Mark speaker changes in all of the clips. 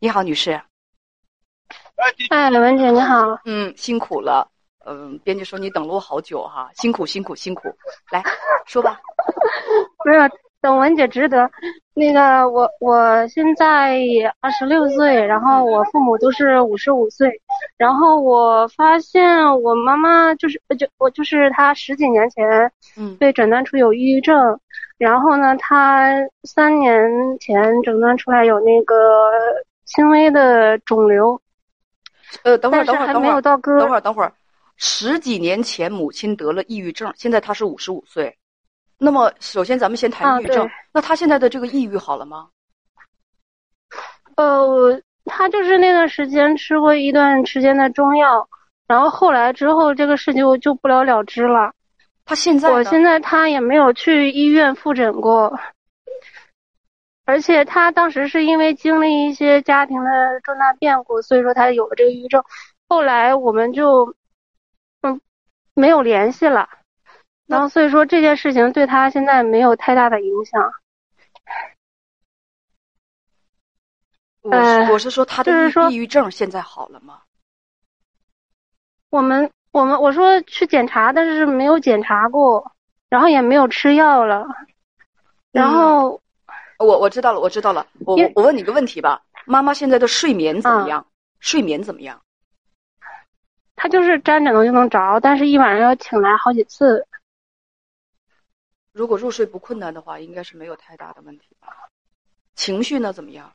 Speaker 1: 你好，女士。
Speaker 2: 哎，文姐你好。
Speaker 1: 嗯，辛苦了。嗯，编辑说你等了我好久哈，辛苦辛苦辛苦。来说吧。
Speaker 2: 没有，等文姐值得。那个，我我现在二十六岁，然后我父母都是五十五岁。然后我发现我妈妈就是就我就是她十几年前
Speaker 1: 嗯
Speaker 2: 被诊断出有抑郁症，然后呢，她三年前诊断出来有那个轻微的肿瘤。
Speaker 1: 呃，等会儿等会儿等会儿等会儿等会儿，十几年前母亲得了抑郁症，现在她是五十五岁。那么首先咱们先谈
Speaker 2: 啊
Speaker 1: 抑郁症，
Speaker 2: 对
Speaker 1: 那她现在的这个抑郁好了吗？
Speaker 2: 呃，他就是那段时间吃过一段时间的中药，然后后来之后这个事就就不了了之了。
Speaker 1: 他现在？
Speaker 2: 我现在他也没有去医院复诊过，而且他当时是因为经历一些家庭的重大变故，所以说他有了这个抑郁症。后来我们就嗯没有联系了，然后所以说这件事情对他现在没有太大的影响。
Speaker 1: 我我是说他的抑郁症现在好了吗？
Speaker 2: 我们我们我说去检查，但是没有检查过，然后也没有吃药了，然后
Speaker 1: 我我知道了，我知道了。我我我问你个问题吧，妈妈现在的睡眠怎么
Speaker 2: 嗯
Speaker 1: 样？睡眠怎么样？
Speaker 2: 他就是沾枕头就能着，但是一晚上要醒来好几次。
Speaker 1: 如果入睡不困难的话，应该是没有太大的问题吧？情绪呢怎么样？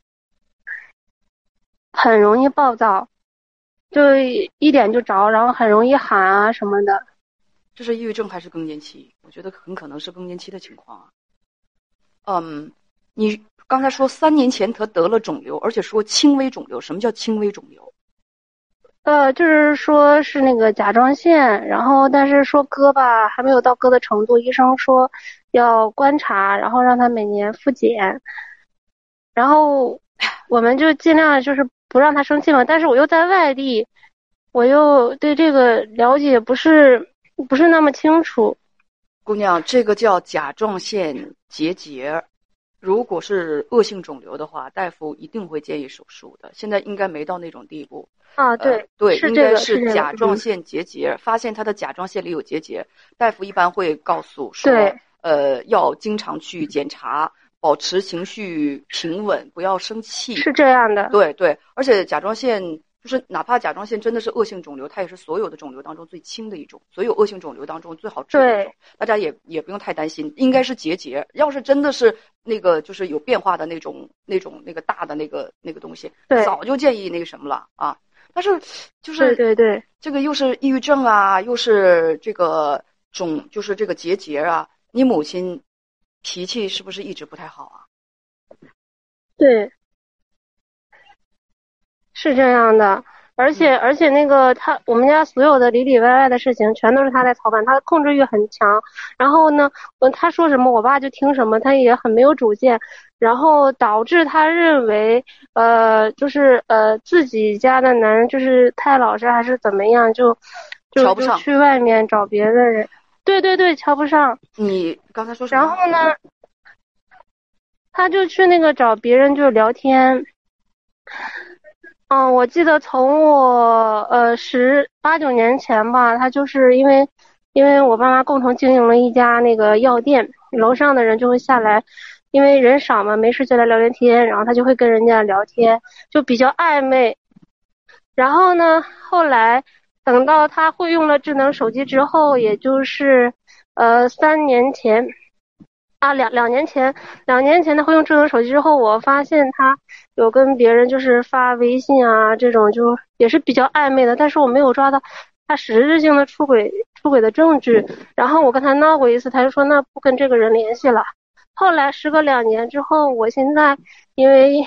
Speaker 2: 很容易暴躁，就一点就着，然后很容易喊啊什么的。
Speaker 1: 这是抑郁症还是更年期？我觉得很可能是更年期的情况啊。嗯，你刚才说三年前他得了肿瘤，而且说轻微肿瘤。什么叫轻微肿瘤？
Speaker 2: 呃，就是说是那个甲状腺，然后但是说割吧，还没有到割的程度，医生说要观察，然后让他每年复检，然后我们就尽量就是不让他生气嘛。但是我又在外地，我又对这个了解不是不是那么清楚。
Speaker 1: 姑娘，这个叫甲状腺结节。如果是恶性肿瘤的话，大夫一定会建议手术的。现在应该没到那种地步。
Speaker 2: 啊，对
Speaker 1: 呃，对，应该是甲状腺结节，发现他的甲状腺里有结节，大夫一般会告诉说，呃，要经常去检查，保持情绪平稳，不要生气。
Speaker 2: 是这样的。
Speaker 1: 对对，而且甲状腺就是哪怕甲状腺真的是恶性肿瘤，它也是所有的肿瘤当中最轻的一种，所有恶性肿瘤当中最好治的一种，大家也也不用太担心，应该是结节。要是真的是那个就是有变化的那种那种那个大的那个那个东西，
Speaker 2: 对
Speaker 1: 早就建议那个什么了啊。但是就
Speaker 2: 对
Speaker 1: 是
Speaker 2: 对对，
Speaker 1: 这个又是抑郁症啊，又是这个肿，就是这个结节啊。你母亲脾气是不是一直不太好啊？
Speaker 2: 对，是这样的，而且而且那个他，我们家所有的里里外外的事情全都是他在操办，他控制欲很强。然后呢，嗯，他说什么我爸就听什么，他也很没有主见，然后导致他认为，呃，就是呃自己家的男人就是太老实还是怎么样，就就
Speaker 1: 瞧不上
Speaker 2: 就去外面找别的人。对对对，瞧不上。
Speaker 1: 你刚才说什么？
Speaker 2: 然后呢，他就去那个找别人就是聊天。嗯，我记得从我呃十八九年前吧，他就是因为因为我爸妈共同经营了一家那个药店，楼上的人就会下来，因为人少嘛，没事就来聊聊天，然后他就会跟人家聊天，就比较暧昧。然后呢，后来等到他会用了智能手机之后，也就是呃三年前啊两两年前，两年前他会用智能手机之后，我发现他有跟别人就是发微信啊这种，就也是比较暧昧的，但是我没有抓到他实质性的出轨出轨的证据。然后我跟他闹过一次，他就说那不跟这个人联系了。后来时隔两年之后，我现在因为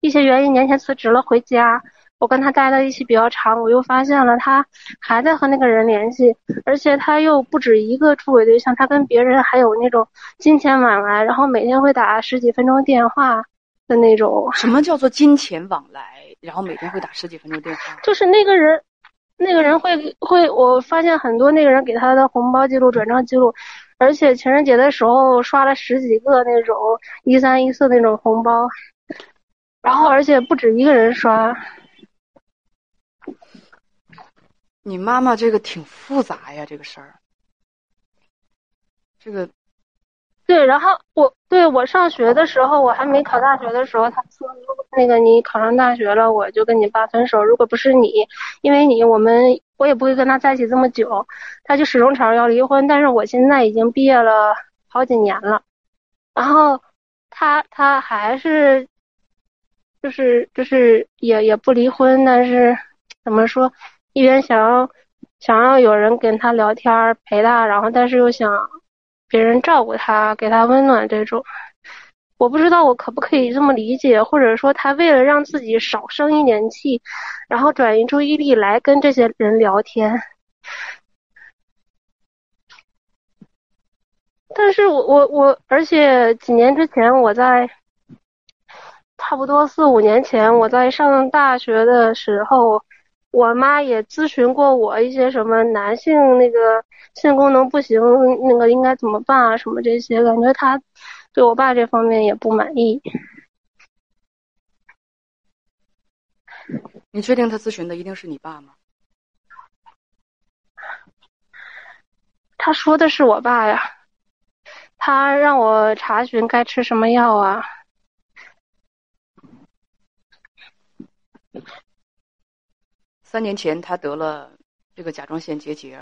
Speaker 2: 一些原因年前辞职了回家。我跟他待在一起比较长，我又发现了他还在和那个人联系，而且他又不止一个出轨对象，他跟别人还有那种金钱往来，然后每天会打十几分钟电话的那种。
Speaker 1: 什么叫做金钱往来？然后每天会打十几分钟电话？
Speaker 2: 就是那个人，那个人会会，我发现很多那个人给他的红包记录、转账记录，而且情人节的时候刷了十几个那种一三一四那种红包。然后而且不止一个人刷。
Speaker 1: 你妈妈这个挺复杂呀，这个事儿。这个，
Speaker 2: 对，然后我对我上学的时候，我还没考大学的时候，他说那个你考上大学了，我就跟你爸分手。如果不是你，因为你，我们我也不会跟他在一起这么久。他就始终吵着要离婚，但是我现在已经毕业了好几年了，然后他他还是，就是就是也也不离婚，但是怎么说？一边想要想要有人跟他聊天陪他，然后但是又想别人照顾他，给他温暖这种，我不知道我可不可以这么理解，或者说他为了让自己少生一点气，然后转移注意力来跟这些人聊天。但是我我我，而且几年之前我在差不多四五年前我在上大学的时候。我妈也咨询过我一些什么男性那个性功能不行，那个应该怎么办啊？什么这些，感觉她对我爸这方面也不满意。
Speaker 1: 你确定他咨询的一定是你爸吗？
Speaker 2: 他说的是我爸呀，他让我查询该吃什么药啊。
Speaker 1: 三年前，她得了这个甲状腺结节，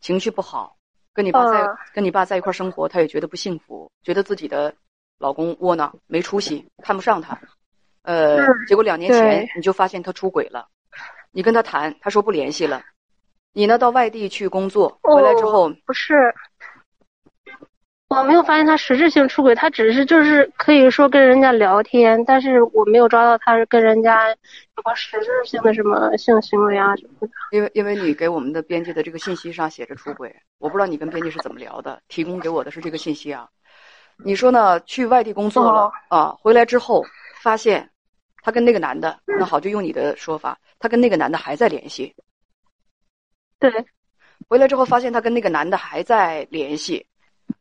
Speaker 1: 情绪不好，跟你爸在跟你爸在一块生活，她也觉得不幸福，觉得自己的老公窝囊、没出息，看不上她。呃，结果两年前你就发现他出轨了，你跟他谈，他说不联系了，你呢到外地去工作，回来之后
Speaker 2: 不是。我没有发现他实质性出轨，他只是就是可以说跟人家聊天，但是我没有抓到他是跟人家有过实质性的什么性行为啊什么的。
Speaker 1: 因为因为你给我们的编辑的这个信息上写着出轨，我不知道你跟编辑是怎么聊的，提供给我的是这个信息啊。你说呢？去外地工作了啊，回来之后发现他跟那个男的，那好就用你的说法，他跟那个男的还在联系。
Speaker 2: 对，
Speaker 1: 回来之后发现他跟那个男的还在联系。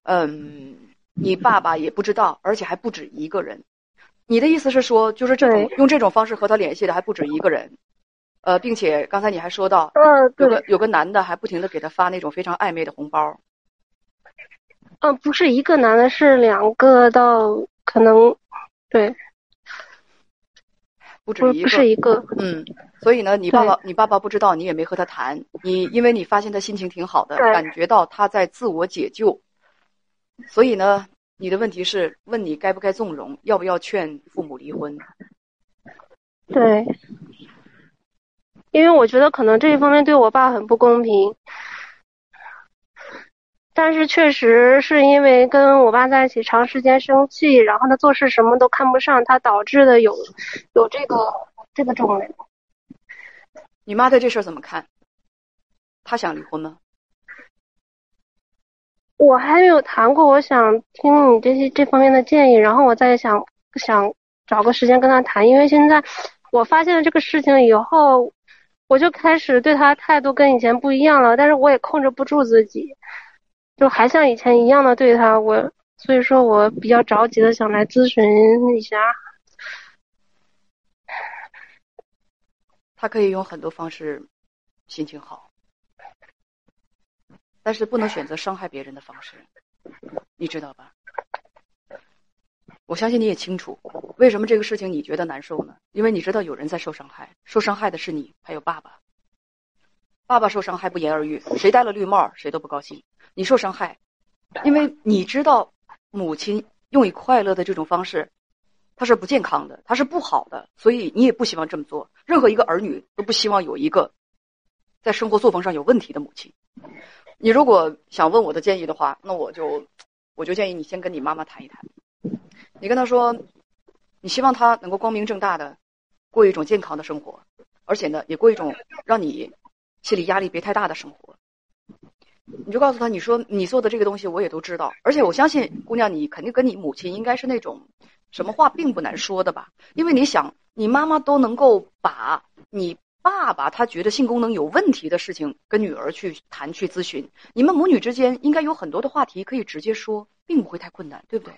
Speaker 1: 嗯，你爸爸也不知道，而且还不止一个人。你的意思是说，就是这种用这种方式和他联系的还不止一个人，呃，并且刚才你还说到，
Speaker 2: 呃，
Speaker 1: 有个有个男的还不停的给他发那种非常暧昧的红包。
Speaker 2: 嗯，不是一个男的，是两个到可能，对，
Speaker 1: 不止一个，
Speaker 2: 不是一个，
Speaker 1: 嗯。所以呢，你爸爸你爸爸不知道，你也没和他谈，你因为你发现他心情挺好的，感觉到他在自我解救。所以呢，你的问题是问你该不该纵容，要不要劝父母离婚？
Speaker 2: 对，因为我觉得可能这一方面对我爸很不公平，但是确实是因为跟我爸在一起长时间生气，然后他做事什么都看不上，他导致的有有这个这个肿瘤。
Speaker 1: 你妈对这事儿怎么看？她想离婚吗？
Speaker 2: 我还没有谈过，我想听你这些这方面的建议，然后我再想想找个时间跟他谈。因为现在我发现了这个事情以后，我就开始对他态度跟以前不一样了，但是我也控制不住自己，就还像以前一样的对他。我所以说我比较着急的想来咨询一下。
Speaker 1: 他可以用很多方式心情好。但是不能选择伤害别人的方式，你知道吧？我相信你也清楚，为什么这个事情你觉得难受呢？因为你知道有人在受伤害，受伤害的是你，还有爸爸。爸爸受伤害不言而喻，谁戴了绿帽谁都不高兴。你受伤害，因为你知道母亲用以快乐的这种方式，它是不健康的，它是不好的，所以你也不希望这么做。任何一个儿女都不希望有一个在生活作风上有问题的母亲。你如果想问我的建议的话，那我就，我就建议你先跟你妈妈谈一谈。你跟她说，你希望她能够光明正大的过一种健康的生活，而且呢，也过一种让你心理压力别太大的生活。你就告诉她，你说你做的这个东西我也都知道，而且我相信姑娘，你肯定跟你母亲应该是那种什么话并不难说的吧？因为你想，你妈妈都能够把你。爸爸他觉得性功能有问题的事情跟女儿去谈去咨询，你们母女之间应该有很多的话题可以直接说，并不会太困难，对不对？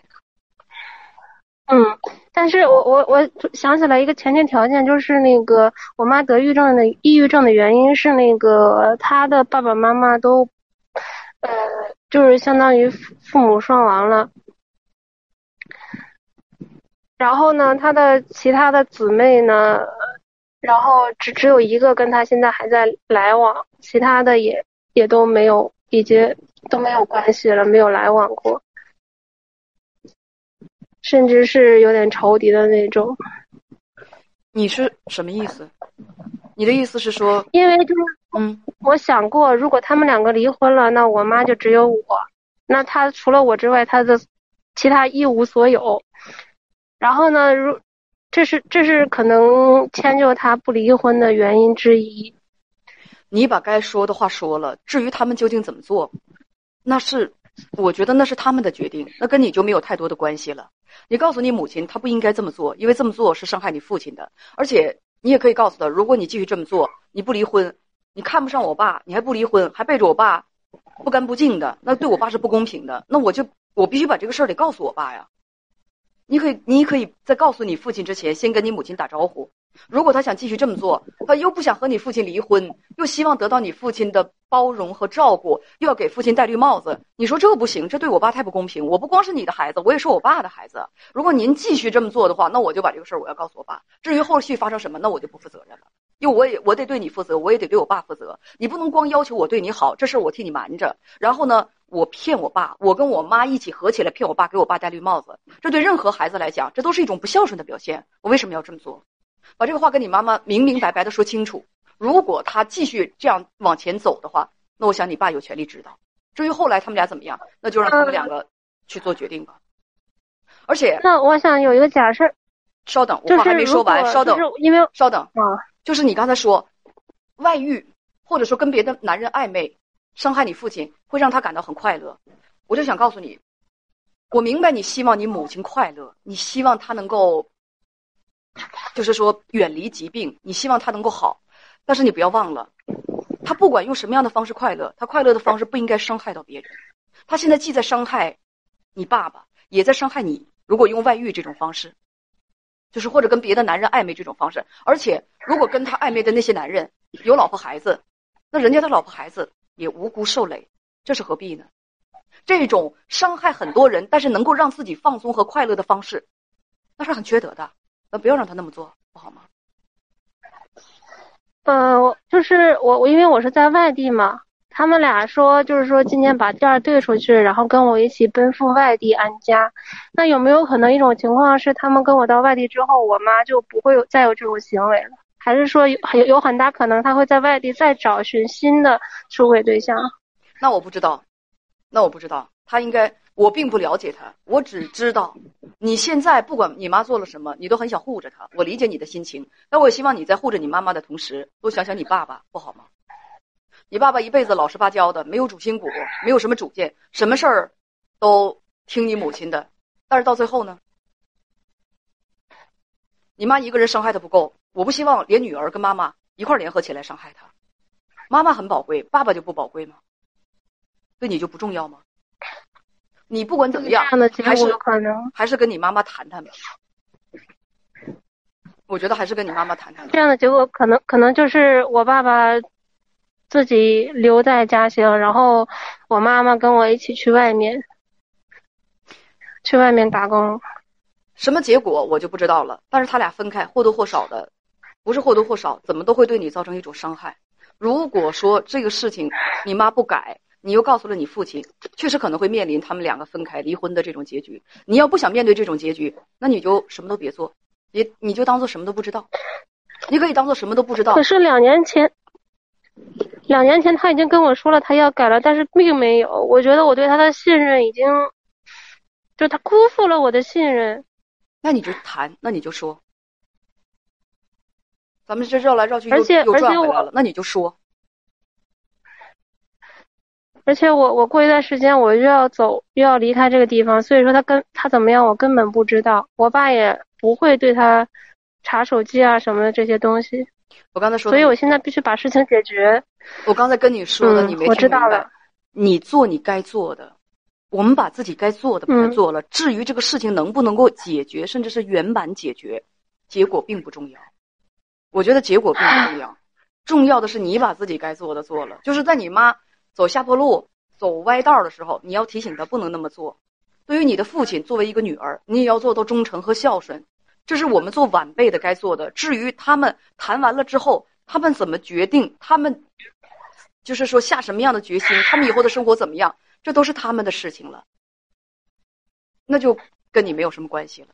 Speaker 2: 嗯，但是我我我想起来一个前提条件，就是那个我妈得抑郁症的抑郁症的原因是那个她的爸爸妈妈都，呃，就是相当于父母双亡了。然后呢，她的其他的姊妹呢，然后只只有一个跟他现在还在来往，其他的也也都没有，已经都没有关系了，没有来往过。甚至是有点仇敌的那种。
Speaker 1: 你是什么意思？你的意思是说，
Speaker 2: 因为就是，
Speaker 1: 嗯，
Speaker 2: 我想过，如果他们两个离婚了，那我妈就只有我，那她除了我之外，她的其他一无所有。然后呢，如这是这是可能迁就他不离婚的原因之一。
Speaker 1: 你把该说的话说了，至于他们究竟怎么做，那是我觉得那是他们的决定，那跟你就没有太多的关系了。你告诉你母亲，她不应该这么做，因为这么做是伤害你父亲的。而且你也可以告诉她，如果你继续这么做，你不离婚，你看不上我爸，你还不离婚，还背着我爸不干不净的，那对我爸是不公平的。那我就我必须把这个事儿得告诉我爸呀。你可以，你可以在告诉你父亲之前，先跟你母亲打招呼。如果他想继续这么做，他又不想和你父亲离婚，又希望得到你父亲的包容和照顾，又要给父亲戴绿帽子，你说这不行，这对我爸太不公平。我不光是你的孩子，我也是我爸的孩子。如果您继续这么做的话，那我就把这个事儿我要告诉我爸。至于后续发生什么，那我就不负责任了。因为我也我得对你负责，我也得对我爸负责。你不能光要求我对你好，这事儿我替你瞒着。然后呢，我骗我爸，我跟我妈一起合起来骗我爸，给我爸戴绿帽子。这对任何孩子来讲，这都是一种不孝顺的表现。我为什么要这么做？把这个话跟你妈妈明明白白的说清楚。如果他继续这样往前走的话，那我想你爸有权利知道。至于后来他们俩怎么样，那就让他们两个去做决定吧。而且，
Speaker 2: 那我想有一个假设，
Speaker 1: 稍等，我话还没说完，稍等，
Speaker 2: 因为
Speaker 1: 稍等
Speaker 2: 啊，
Speaker 1: 就是你刚才说外遇，或者说跟别的男人暧昧，伤害你父亲，会让他感到很快乐。我就想告诉你，我明白你希望你母亲快乐，你希望她能够。就是说，远离疾病，你希望他能够好，但是你不要忘了，他不管用什么样的方式快乐，他快乐的方式不应该伤害到别人。他现在既在伤害你爸爸，也在伤害你。如果用外遇这种方式，就是或者跟别的男人暧昧这种方式，而且如果跟他暧昧的那些男人有老婆孩子，那人家的老婆孩子也无辜受累，这是何必呢？这种伤害很多人，但是能够让自己放松和快乐的方式，那是很缺德的。那不要让他那么做，不好吗？
Speaker 2: 呃，就是我我因为我是在外地嘛，他们俩说就是说今年把店儿兑出去，然后跟我一起奔赴外地安家。那有没有可能一种情况是，他们跟我到外地之后，我妈就不会有再有这种行为了？还是说有有很大可能他会在外地再找寻新的出轨对象？
Speaker 1: 那我不知道，那我不知道，他应该。我并不了解他，我只知道，你现在不管你妈做了什么，你都很想护着她。我理解你的心情，但我也希望你在护着你妈妈的同时，多想想你爸爸，不好吗？你爸爸一辈子老实巴交的，没有主心骨，没有什么主见，什么事儿都听你母亲的。但是到最后呢，你妈一个人伤害他不够，我不希望连女儿跟妈妈一块联合起来伤害他。妈妈很宝贵，爸爸就不宝贵吗？对你就不重要吗？你不管怎么样，还是还是跟你妈妈谈谈吧。我觉得还是跟你妈妈谈谈。
Speaker 2: 这样的结果可能可能就是我爸爸自己留在家乡，然后我妈妈跟我一起去外面去外面打工。
Speaker 1: 什么结果我就不知道了。但是他俩分开或多或少的，不是或多或少，怎么都会对你造成一种伤害。如果说这个事情你妈不改。你又告诉了你父亲，确实可能会面临他们两个分开、离婚的这种结局。你要不想面对这种结局，那你就什么都别做，别你就当做什么都不知道。你可以当做什么都不知道。
Speaker 2: 可是两年前，两年前他已经跟我说了他要改了，但是并没有。我觉得我对他的信任已经，就他辜负了我的信任。
Speaker 1: 那你就谈，那你就说，咱们这绕来绕去又
Speaker 2: 又
Speaker 1: 转回来了，那你就说。
Speaker 2: 而且我我过一段时间我又要走又要离开这个地方，所以说他跟他怎么样我根本不知道，我爸也不会对他查手机啊什么的这些东西。
Speaker 1: 我刚才说，
Speaker 2: 所以我现在必须把事情解决。
Speaker 1: 我刚才跟你说的，你没听明白。你做你该做的，我们把自己该做的把它做了。至于这个事情能不能够解决，甚至是圆满解决，结果并不重要。我觉得结果并不重要，重要的是你把自己该做的做了。就是在你妈走下坡路、走歪道的时候，你要提醒她不能那么做。对于你的父亲，作为一个女儿，你也要做到忠诚和孝顺，这是我们做晚辈的该做的。至于他们谈完了之后，他们怎么决定，他们就是说下什么样的决心，他们以后的生活怎么样，这都是他们的事情了，那就跟你没有什么关系了。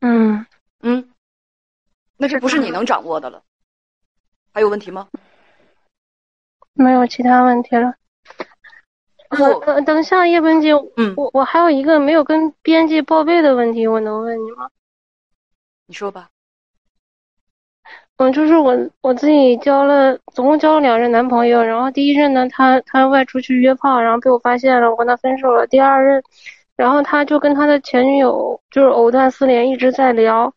Speaker 2: 嗯
Speaker 1: 嗯，那这不是你能掌握的了。还有问题吗？
Speaker 2: 没有其他问题了。呃呃，等一下叶文姐，
Speaker 1: 嗯，
Speaker 2: 我我还有一个没有跟编辑报备的问题，我能问你吗？
Speaker 1: 你说吧。
Speaker 2: 嗯，就是我我自己交了，总共交了两任男朋友，然后第一任呢，他他外出去约炮，然后被我发现了，我跟他分手了。第二任，然后他就跟他的前女友就是藕断丝连，一直在聊，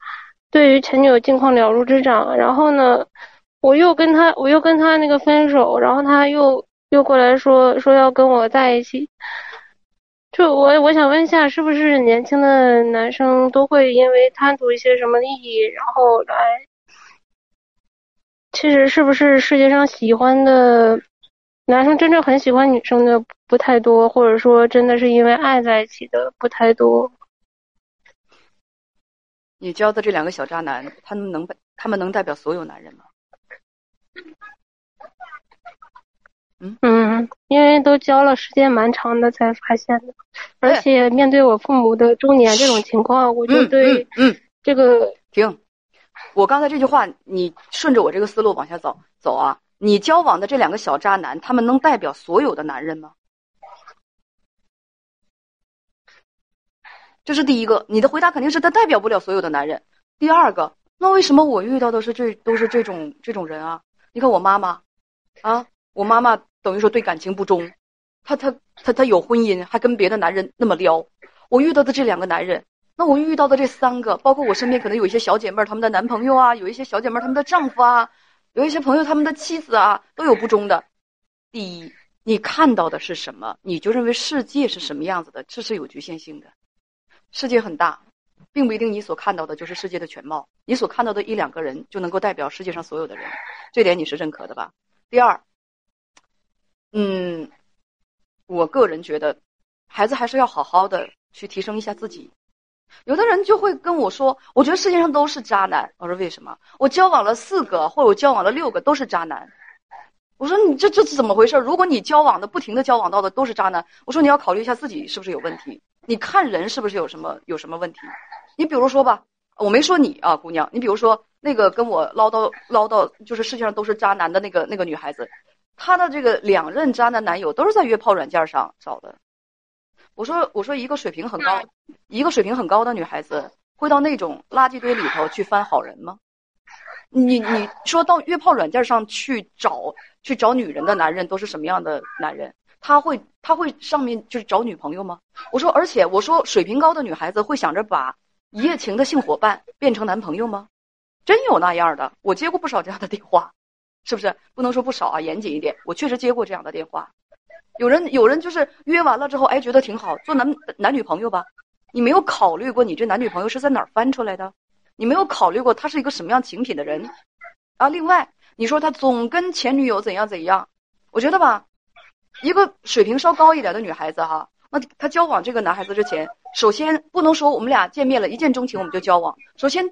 Speaker 2: 对于前女友近况了如指掌。然后呢，我又跟他我又跟他那个分手，然后他又。又过来说说要跟我在一起，就我我想问一下，是不是年轻的男生都会因为贪图一些什么利益，然后来？其实是不是世界上喜欢的男生真正很喜欢女生的不太多，或者说真的是因为爱在一起的不太多？
Speaker 1: 你教的这两个小渣男，他们能他们能代表所有男人吗？
Speaker 2: 嗯嗯，因为都交了时间蛮长的才发现的，而且面对我父母的中年这种情况，我就对
Speaker 1: 嗯
Speaker 2: 这个
Speaker 1: 停。我刚才这句话，你顺着我这个思路往下走走啊。你交往的这两个小渣男，他们能代表所有的男人吗？这是第一个，你的回答肯定是他代表不了所有的男人。第二个，那为什么我遇到的是这都是这种这种人啊？你看我妈妈，啊，我妈妈。等于说对感情不忠，她她她她有婚姻，还跟别的男人那么撩。我遇到的这两个男人，那我遇到的这三个，包括我身边可能有一些小姐妹她们的男朋友啊，有一些小姐妹她们的丈夫啊，有一些朋友他们的妻子啊，都有不忠的。第一，你看到的是什么，你就认为世界是什么样子的，这是有局限性的。世界很大，并不一定你所看到的就是世界的全貌。你所看到的一两个人就能够代表世界上所有的人，这点你是认可的吧？第二。嗯，我个人觉得，孩子还是要好好的去提升一下自己。有的人就会跟我说：“我觉得世界上都是渣男。”我说：“为什么？我交往了四个，或者我交往了六个都是渣男。”我说：“你这这是怎么回事？如果你交往的不停的交往到的都是渣男，我说你要考虑一下自己是不是有问题。你看人是不是有什么有什么问题？你比如说吧，我没说你啊，姑娘，你比如说那个跟我唠叨唠叨，就是世界上都是渣男的那个那个女孩子。”她的这个两任渣男男友都是在约炮软件上找的。我说我说一个水平很高，一个水平很高的女孩子会到那种垃圾堆里头去翻好人吗？你你说到约炮软件上去找去找女人的男人都是什么样的男人？他会他会上面就是找女朋友吗？我说而且我说水平高的女孩子会想着把一夜情的性伙伴变成男朋友吗？真有那样的，我接过不少这样的电话。是不是不能说不少啊？严谨一点，我确实接过这样的电话。有人有人就是约完了之后，哎，觉得挺好，做男男女朋友吧。你没有考虑过你这男女朋友是在哪儿翻出来的？你没有考虑过他是一个什么样情品的人？啊，另外你说他总跟前女友怎样怎样，我觉得吧，一个水平稍高一点的女孩子哈，那她交往这个男孩子之前，首先不能说我们俩见面了一见钟情我们就交往，首先。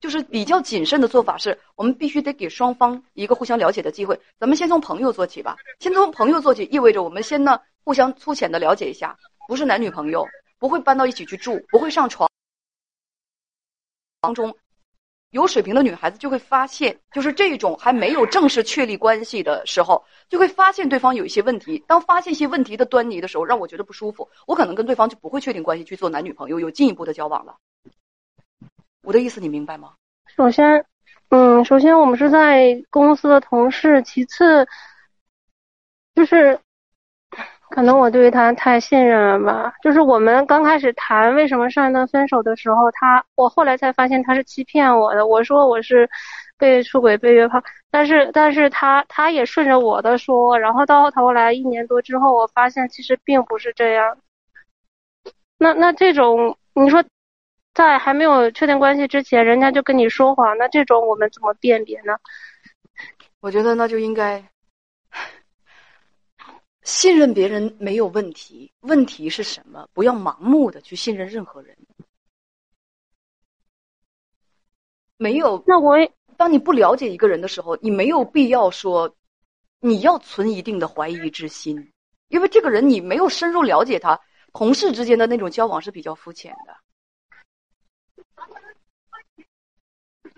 Speaker 1: 就是比较谨慎的做法，是我们必须得给双方一个互相了解的机会。咱们先从朋友做起吧，先从朋友做起，意味着我们先呢互相粗浅的了解一下，不是男女朋友，不会搬到一起去住，不会上床。当中有水平的女孩子就会发现，就是这种还没有正式确立关系的时候，就会发现对方有一些问题。当发现一些问题的端倪的时候，让我觉得不舒服，我可能跟对方就不会确定关系去做男女朋友，有进一步的交往了。我的意思你明白吗？
Speaker 2: 首先，嗯，首先我们是在公司的同事，其次，就是可能我对他太信任了吧。就是我们刚开始谈为什么上一段分手的时候，他我后来才发现他是欺骗我的。我说我是被出轨、被约炮，但是但是他他也顺着我的说，然后到头来一年多之后，我发现其实并不是这样。那那这种你说，在还没有确定关系之前，人家就跟你说谎，那这种我们怎么辨别呢？
Speaker 1: 我觉得那就应该信任别人没有问题，问题是什么？不要盲目的去信任任何人。没有，
Speaker 2: 那我也
Speaker 1: 当你不了解一个人的时候，你没有必要说你要存一定的怀疑之心，因为这个人你没有深入了解他，同事之间的那种交往是比较肤浅的。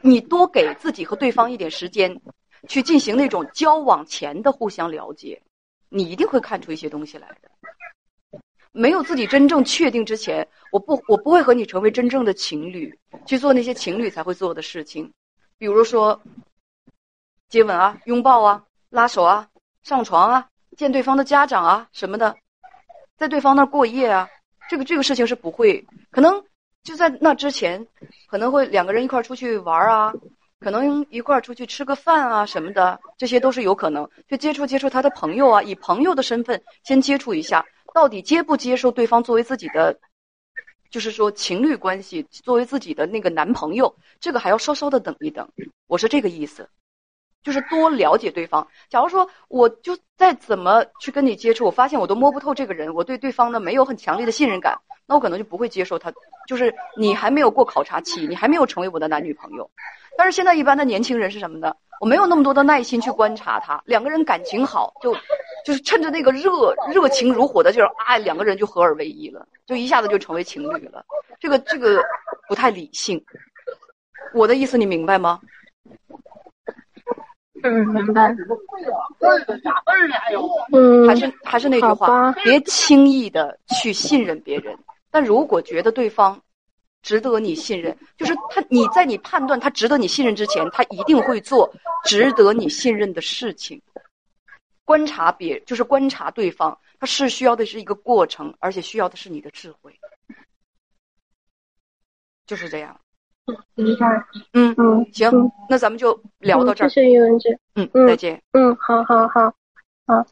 Speaker 1: 你多给自己和对方一点时间，去进行那种交往前的互相了解，你一定会看出一些东西来的。没有自己真正确定之前，我不我不会和你成为真正的情侣，去做那些情侣才会做的事情，比如说接吻啊、拥抱啊、拉手啊、上床啊、见对方的家长啊什么的，在对方那儿过夜啊，这个这个事情是不会，可能就在那之前，可能会两个人一块儿出去玩啊，可能一块儿出去吃个饭啊什么的，这些都是有可能，去接触接触他的朋友啊，以朋友的身份先接触一下。到底接不接受对方作为自己的，就是说情侣关系，作为自己的那个男朋友，这个还要稍稍的等一等。我是这个意思，就是多了解对方。假如说我就再怎么去跟你接触，我发现我都摸不透这个人，我对对方呢没有很强烈的信任感，那我可能就不会接受他。就是你还没有过考察期，你还没有成为我的男女朋友。但是现在一般的年轻人是什么呢？我没有那么多的耐心去观察他，两个人感情好，就就是趁着那个热热情如火的劲儿，啊，两个人就合二为一了，就一下子就成为情侣了。这个这个不太理性。我的意思你明白吗？
Speaker 2: 嗯，明白。嗯，
Speaker 1: 还是还是那句话，别轻易的去信任别人。但如果觉得对方值得你信任，就是他你在你判断他值得你信任之前，他一定会做值得你信任的事情。观察别就是观察对方，他是需要的是一个过程，而且需要的是你的智慧。就是这样。
Speaker 2: 嗯。
Speaker 1: 嗯嗯，行，那咱们就聊到这儿。
Speaker 2: 谢谢于文姐。
Speaker 1: 嗯，再见。
Speaker 2: 嗯，好好好，好。